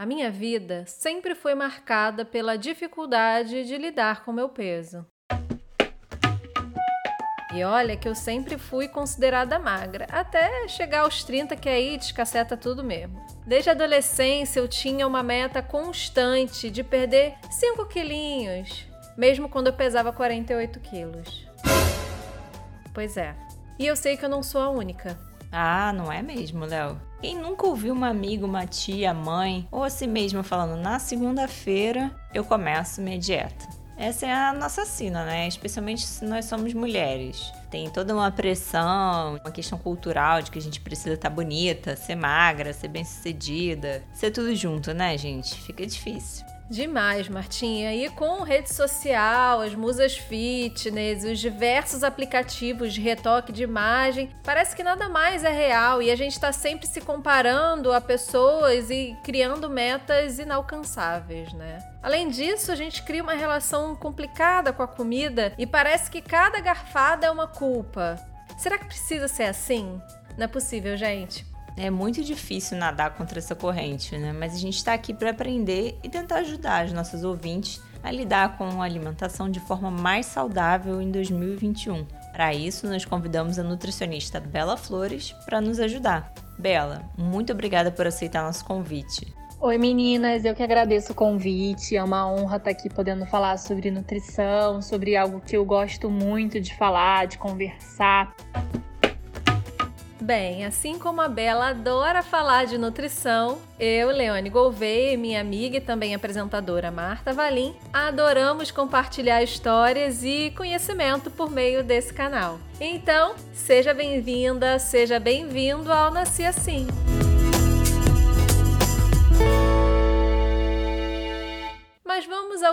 A minha vida sempre foi marcada pela dificuldade de lidar com meu peso. E olha que eu sempre fui considerada magra, até chegar aos 30 que aí descaceta tudo mesmo. Desde a adolescência eu tinha uma meta constante de perder 5 quilinhos, mesmo quando eu pesava 48 quilos. Pois é. E eu sei que eu não sou a única. Ah, não é mesmo, Léo? Quem nunca ouviu uma amiga, uma tia, mãe ou a si mesma falando na segunda-feira eu começo minha dieta? Essa é a nossa sina, né? Especialmente se nós somos mulheres. Tem toda uma pressão, uma questão cultural de que a gente precisa estar bonita, ser magra, ser bem-sucedida, ser tudo junto, né, gente? Fica difícil. Demais, Martinha. E com rede social, as musas fitness, os diversos aplicativos de retoque de imagem, parece que nada mais é real e a gente está sempre se comparando a pessoas e criando metas inalcançáveis, né? Além disso, a gente cria uma relação complicada com a comida e parece que cada garfada é uma culpa. Será que precisa ser assim? Não é possível, gente. É muito difícil nadar contra essa corrente, né? Mas a gente está aqui para aprender e tentar ajudar os nossos ouvintes a lidar com a alimentação de forma mais saudável em 2021. Para isso, nós convidamos a nutricionista Bela Flores para nos ajudar. Bela, muito obrigada por aceitar nosso convite. Oi meninas, eu que agradeço o convite. É uma honra estar aqui podendo falar sobre nutrição, sobre algo que eu gosto muito de falar, de conversar. Bem, assim como a Bela adora falar de nutrição, eu, Leone Gouveia e minha amiga e também apresentadora Marta Valim adoramos compartilhar histórias e conhecimento por meio desse canal. Então, seja bem-vinda, seja bem-vindo ao Nasci Assim.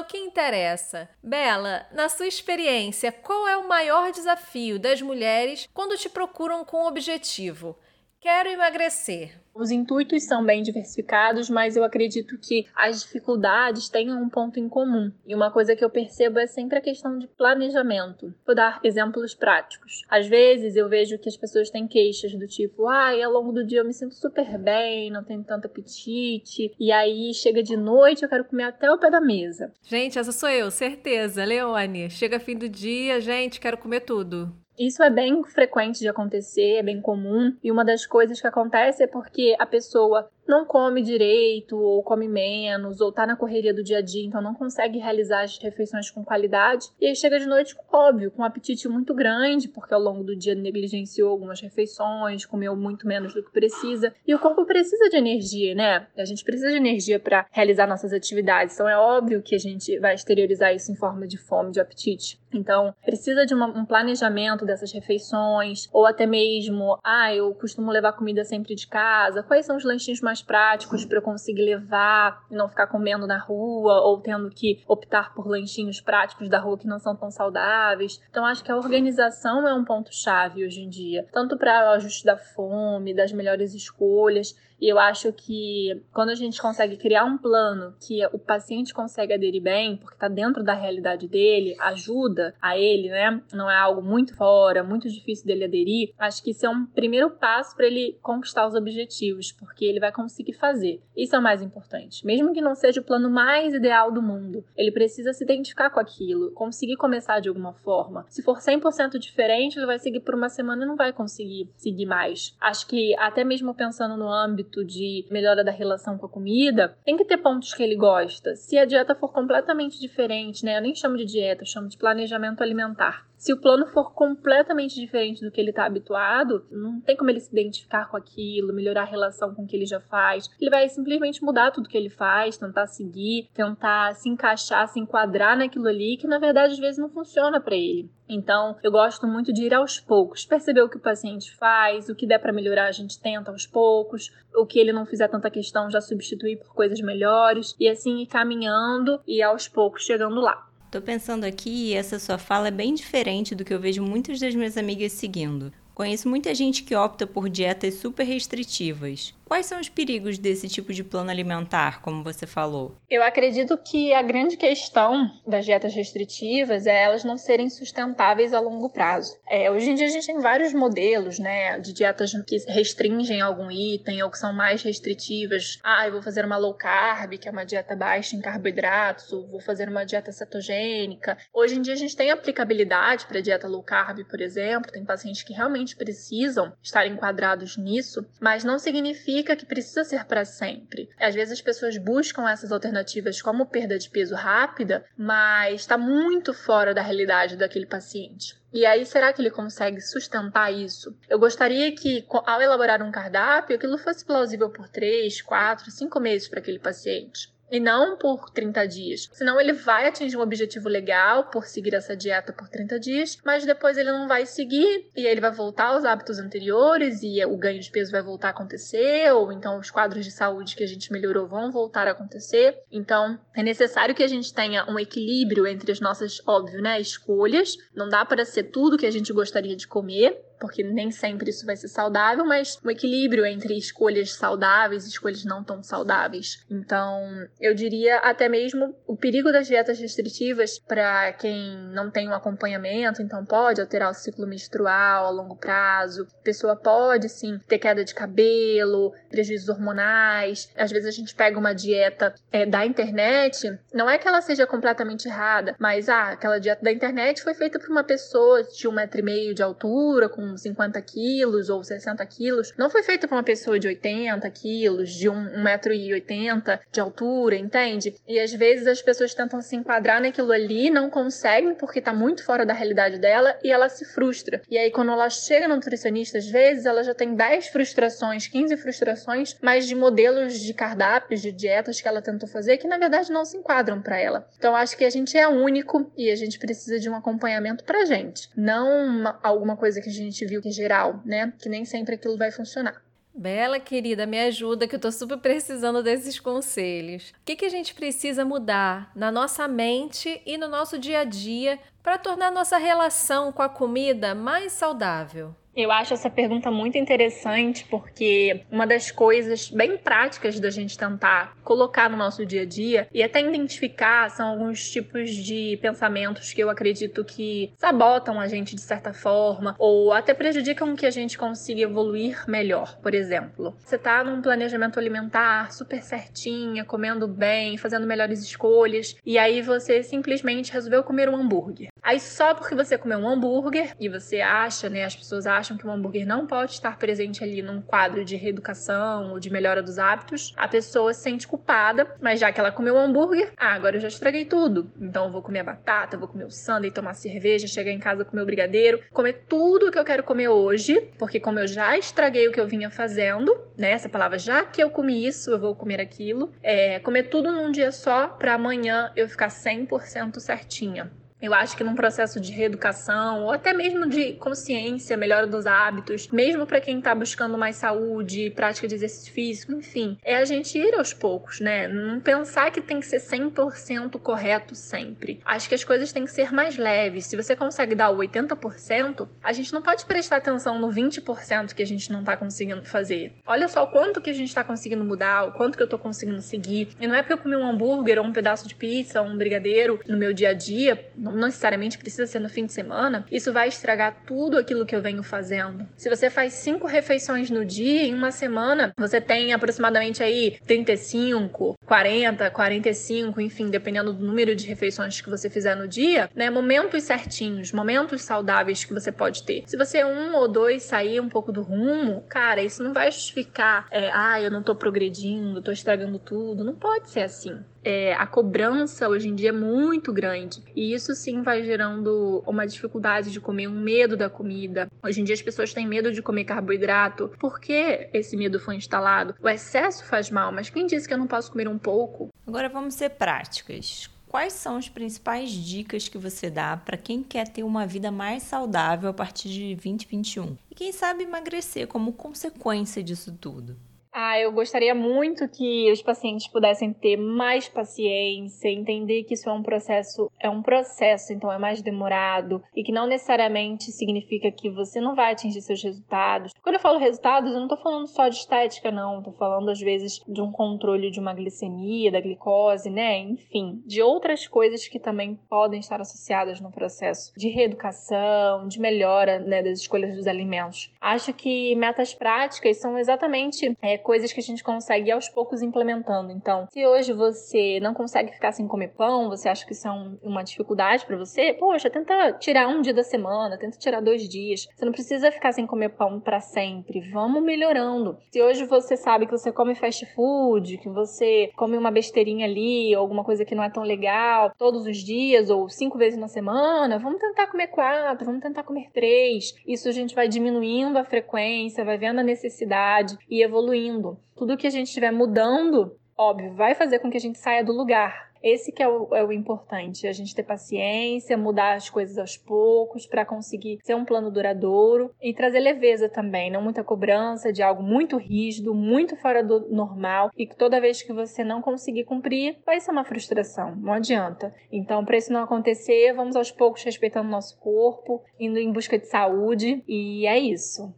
Que interessa. Bela, na sua experiência, qual é o maior desafio das mulheres quando te procuram com objetivo? Quero emagrecer. Os intuitos são bem diversificados, mas eu acredito que as dificuldades têm um ponto em comum. E uma coisa que eu percebo é sempre a questão de planejamento. Vou dar exemplos práticos. Às vezes eu vejo que as pessoas têm queixas do tipo: ai, ah, ao longo do dia eu me sinto super bem, não tenho tanto apetite, e aí chega de noite eu quero comer até o pé da mesa. Gente, essa sou eu, certeza, Leone. Chega fim do dia, gente, quero comer tudo. Isso é bem frequente de acontecer, é bem comum, e uma das coisas que acontece é porque a pessoa não come direito, ou come menos, ou tá na correria do dia a dia, então não consegue realizar as refeições com qualidade. E aí chega de noite, óbvio, com um apetite muito grande, porque ao longo do dia negligenciou algumas refeições, comeu muito menos do que precisa. E o corpo precisa de energia, né? A gente precisa de energia para realizar nossas atividades. Então é óbvio que a gente vai exteriorizar isso em forma de fome, de apetite. Então, precisa de uma, um planejamento dessas refeições, ou até mesmo, ah, eu costumo levar comida sempre de casa. Quais são os lanchinhos mais práticos para eu conseguir levar e não ficar comendo na rua ou tendo que optar por lanchinhos práticos da rua que não são tão saudáveis. Então acho que a organização é um ponto chave hoje em dia, tanto para o ajuste da fome, das melhores escolhas e eu acho que quando a gente consegue criar um plano que o paciente consegue aderir bem, porque está dentro da realidade dele, ajuda a ele, né? Não é algo muito fora, muito difícil dele aderir. Acho que isso é um primeiro passo para ele conquistar os objetivos, porque ele vai conseguir fazer. Isso é o mais importante. Mesmo que não seja o plano mais ideal do mundo, ele precisa se identificar com aquilo, conseguir começar de alguma forma. Se for 100% diferente, ele vai seguir por uma semana e não vai conseguir seguir mais. Acho que até mesmo pensando no âmbito de melhora da relação com a comida, tem que ter pontos que ele gosta. Se a dieta for completamente diferente, né? Eu nem chamo de dieta, eu chamo de planejamento alimentar. Se o plano for completamente diferente do que ele está habituado, não tem como ele se identificar com aquilo, melhorar a relação com o que ele já faz. Ele vai simplesmente mudar tudo que ele faz, tentar seguir, tentar se encaixar, se enquadrar naquilo ali, que na verdade às vezes não funciona para ele. Então, eu gosto muito de ir aos poucos, perceber o que o paciente faz, o que der para melhorar a gente tenta aos poucos, o que ele não fizer tanta questão já substituir por coisas melhores e assim ir caminhando e aos poucos chegando lá. Tô pensando aqui e essa sua fala é bem diferente do que eu vejo muitas das minhas amigas seguindo. Conheço muita gente que opta por dietas super restritivas. Quais são os perigos desse tipo de plano alimentar, como você falou? Eu acredito que a grande questão das dietas restritivas é elas não serem sustentáveis a longo prazo. É, hoje em dia a gente tem vários modelos, né, de dietas que restringem algum item ou que são mais restritivas. Ah, eu vou fazer uma low carb, que é uma dieta baixa em carboidratos, ou vou fazer uma dieta cetogênica. Hoje em dia a gente tem aplicabilidade para dieta low carb, por exemplo. Tem pacientes que realmente precisam estar enquadrados nisso, mas não significa significa que precisa ser para sempre. Às vezes as pessoas buscam essas alternativas como perda de peso rápida, mas está muito fora da realidade daquele paciente. E aí, será que ele consegue sustentar isso? Eu gostaria que, ao elaborar um cardápio, aquilo fosse plausível por 3, 4, 5 meses para aquele paciente e não por 30 dias. Senão ele vai atingir um objetivo legal por seguir essa dieta por 30 dias, mas depois ele não vai seguir e ele vai voltar aos hábitos anteriores e o ganho de peso vai voltar a acontecer, ou então os quadros de saúde que a gente melhorou vão voltar a acontecer. Então, é necessário que a gente tenha um equilíbrio entre as nossas, óbvio, né, escolhas. Não dá para ser tudo que a gente gostaria de comer, porque nem sempre isso vai ser saudável, mas um equilíbrio entre escolhas saudáveis e escolhas não tão saudáveis. Então, eu diria até mesmo o perigo das dietas restritivas para quem não tem um acompanhamento, então pode alterar o ciclo menstrual a longo prazo. Pessoa pode sim ter queda de cabelo, prejuízos hormonais. Às vezes a gente pega uma dieta é, da internet, não é que ela seja completamente errada, mas ah, aquela dieta da internet foi feita por uma pessoa de um metro e meio de altura, com 50 quilos ou 60 quilos, não foi feita para uma pessoa de 80 quilos, de 1,80m de altura, entende? E às vezes as pessoas tentam se enquadrar naquilo ali, não conseguem porque está muito fora da realidade dela e ela se frustra. E aí quando ela chega no nutricionista, às vezes ela já tem 10 frustrações, 15 frustrações, mas de modelos de cardápios, de dietas que ela tentou fazer que na verdade não se enquadram para ela. Então acho que a gente é único e a gente precisa de um acompanhamento pra gente, não uma, alguma coisa que a gente gente viu que geral, né? Que nem sempre aquilo vai funcionar. Bela querida, me ajuda que eu tô super precisando desses conselhos. O que, que a gente precisa mudar na nossa mente e no nosso dia a dia para tornar nossa relação com a comida mais saudável? Eu acho essa pergunta muito interessante porque uma das coisas bem práticas da gente tentar colocar no nosso dia a dia e até identificar são alguns tipos de pensamentos que eu acredito que sabotam a gente de certa forma ou até prejudicam que a gente consiga evoluir melhor. Por exemplo, você tá num planejamento alimentar super certinha, comendo bem, fazendo melhores escolhas e aí você simplesmente resolveu comer um hambúrguer. Aí só porque você comeu um hambúrguer e você acha, né, as pessoas acham acham que o hambúrguer não pode estar presente ali num quadro de reeducação ou de melhora dos hábitos, a pessoa se sente culpada, mas já que ela comeu o hambúrguer, ah, agora eu já estraguei tudo. Então eu vou comer a batata, vou comer o sundae, tomar cerveja, chegar em casa comer o brigadeiro, comer tudo que eu quero comer hoje, porque como eu já estraguei o que eu vinha fazendo, né, essa palavra, já que eu comi isso, eu vou comer aquilo, é, comer tudo num dia só para amanhã eu ficar 100% certinha. Eu acho que num processo de reeducação ou até mesmo de consciência, melhora dos hábitos, mesmo para quem está buscando mais saúde, prática de exercício físico, enfim, é a gente ir aos poucos, né? Não pensar que tem que ser 100% correto sempre. Acho que as coisas têm que ser mais leves. Se você consegue dar o 80%, a gente não pode prestar atenção no 20% que a gente não está conseguindo fazer. Olha só o quanto que a gente está conseguindo mudar, o quanto que eu estou conseguindo seguir. E não é porque eu comi um hambúrguer ou um pedaço de pizza ou um brigadeiro no meu dia a dia, não não necessariamente precisa ser no fim de semana, isso vai estragar tudo aquilo que eu venho fazendo. Se você faz cinco refeições no dia, em uma semana, você tem aproximadamente aí 35, 40, 45, enfim, dependendo do número de refeições que você fizer no dia, né? Momentos certinhos, momentos saudáveis que você pode ter. Se você um ou dois sair um pouco do rumo, cara, isso não vai justificar, é, ah, eu não tô progredindo, tô estragando tudo. Não pode ser assim é, a cobrança hoje em dia é muito grande. E isso sim vai gerando uma dificuldade de comer, um medo da comida. Hoje em dia as pessoas têm medo de comer carboidrato. Por que esse medo foi instalado? O excesso faz mal, mas quem disse que eu não posso comer um pouco? Agora vamos ser práticas. Quais são as principais dicas que você dá para quem quer ter uma vida mais saudável a partir de 2021? E quem sabe emagrecer como consequência disso tudo? Ah, eu gostaria muito que os pacientes pudessem ter mais paciência, entender que isso é um processo, é um processo, então é mais demorado e que não necessariamente significa que você não vai atingir seus resultados. Quando eu falo resultados, eu não tô falando só de estética, não, tô falando às vezes de um controle de uma glicemia, da glicose, né? Enfim, de outras coisas que também podem estar associadas no processo de reeducação, de melhora né, das escolhas dos alimentos. Acho que metas práticas são exatamente é, coisas que a gente consegue aos poucos implementando. Então, se hoje você não consegue ficar sem comer pão, você acha que isso é um, uma dificuldade para você, poxa, tenta tirar um dia da semana, tenta tirar dois dias. Você não precisa ficar sem comer pão para sempre. Vamos melhorando. Se hoje você sabe que você come fast food, que você come uma besteirinha ali, alguma coisa que não é tão legal, todos os dias ou cinco vezes na semana, vamos tentar comer quatro, vamos tentar comer três. Isso a gente vai diminuindo a frequência, vai vendo a necessidade e evoluindo tudo que a gente estiver mudando, óbvio, vai fazer com que a gente saia do lugar. Esse que é o, é o importante, a gente ter paciência, mudar as coisas aos poucos para conseguir ser um plano duradouro e trazer leveza também, não muita cobrança de algo muito rígido, muito fora do normal e que toda vez que você não conseguir cumprir, vai ser uma frustração, não adianta. Então, para isso não acontecer, vamos aos poucos respeitando o nosso corpo, indo em busca de saúde e é isso.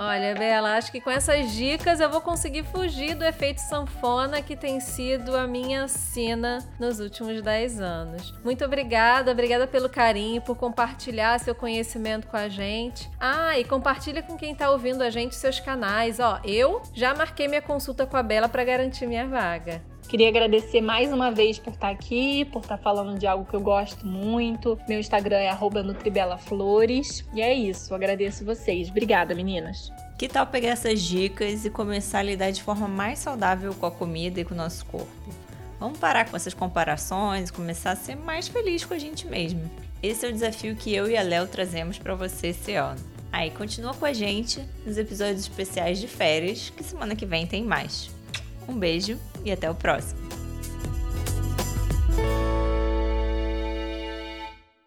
Olha, Bela, acho que com essas dicas eu vou conseguir fugir do efeito sanfona que tem sido a minha sina nos últimos 10 anos. Muito obrigada, obrigada pelo carinho, por compartilhar seu conhecimento com a gente. Ah, e compartilha com quem está ouvindo a gente seus canais. Ó, eu já marquei minha consulta com a Bela para garantir minha vaga. Queria agradecer mais uma vez por estar aqui, por estar falando de algo que eu gosto muito. Meu Instagram é @nutribelaflores. E é isso, agradeço vocês. Obrigada, meninas. Que tal pegar essas dicas e começar a lidar de forma mais saudável com a comida e com o nosso corpo? Vamos parar com essas comparações e começar a ser mais feliz com a gente mesmo. Esse é o desafio que eu e a Léo trazemos para você esse ano. Aí continua com a gente nos episódios especiais de férias, que semana que vem tem mais. Um beijo e até o próximo.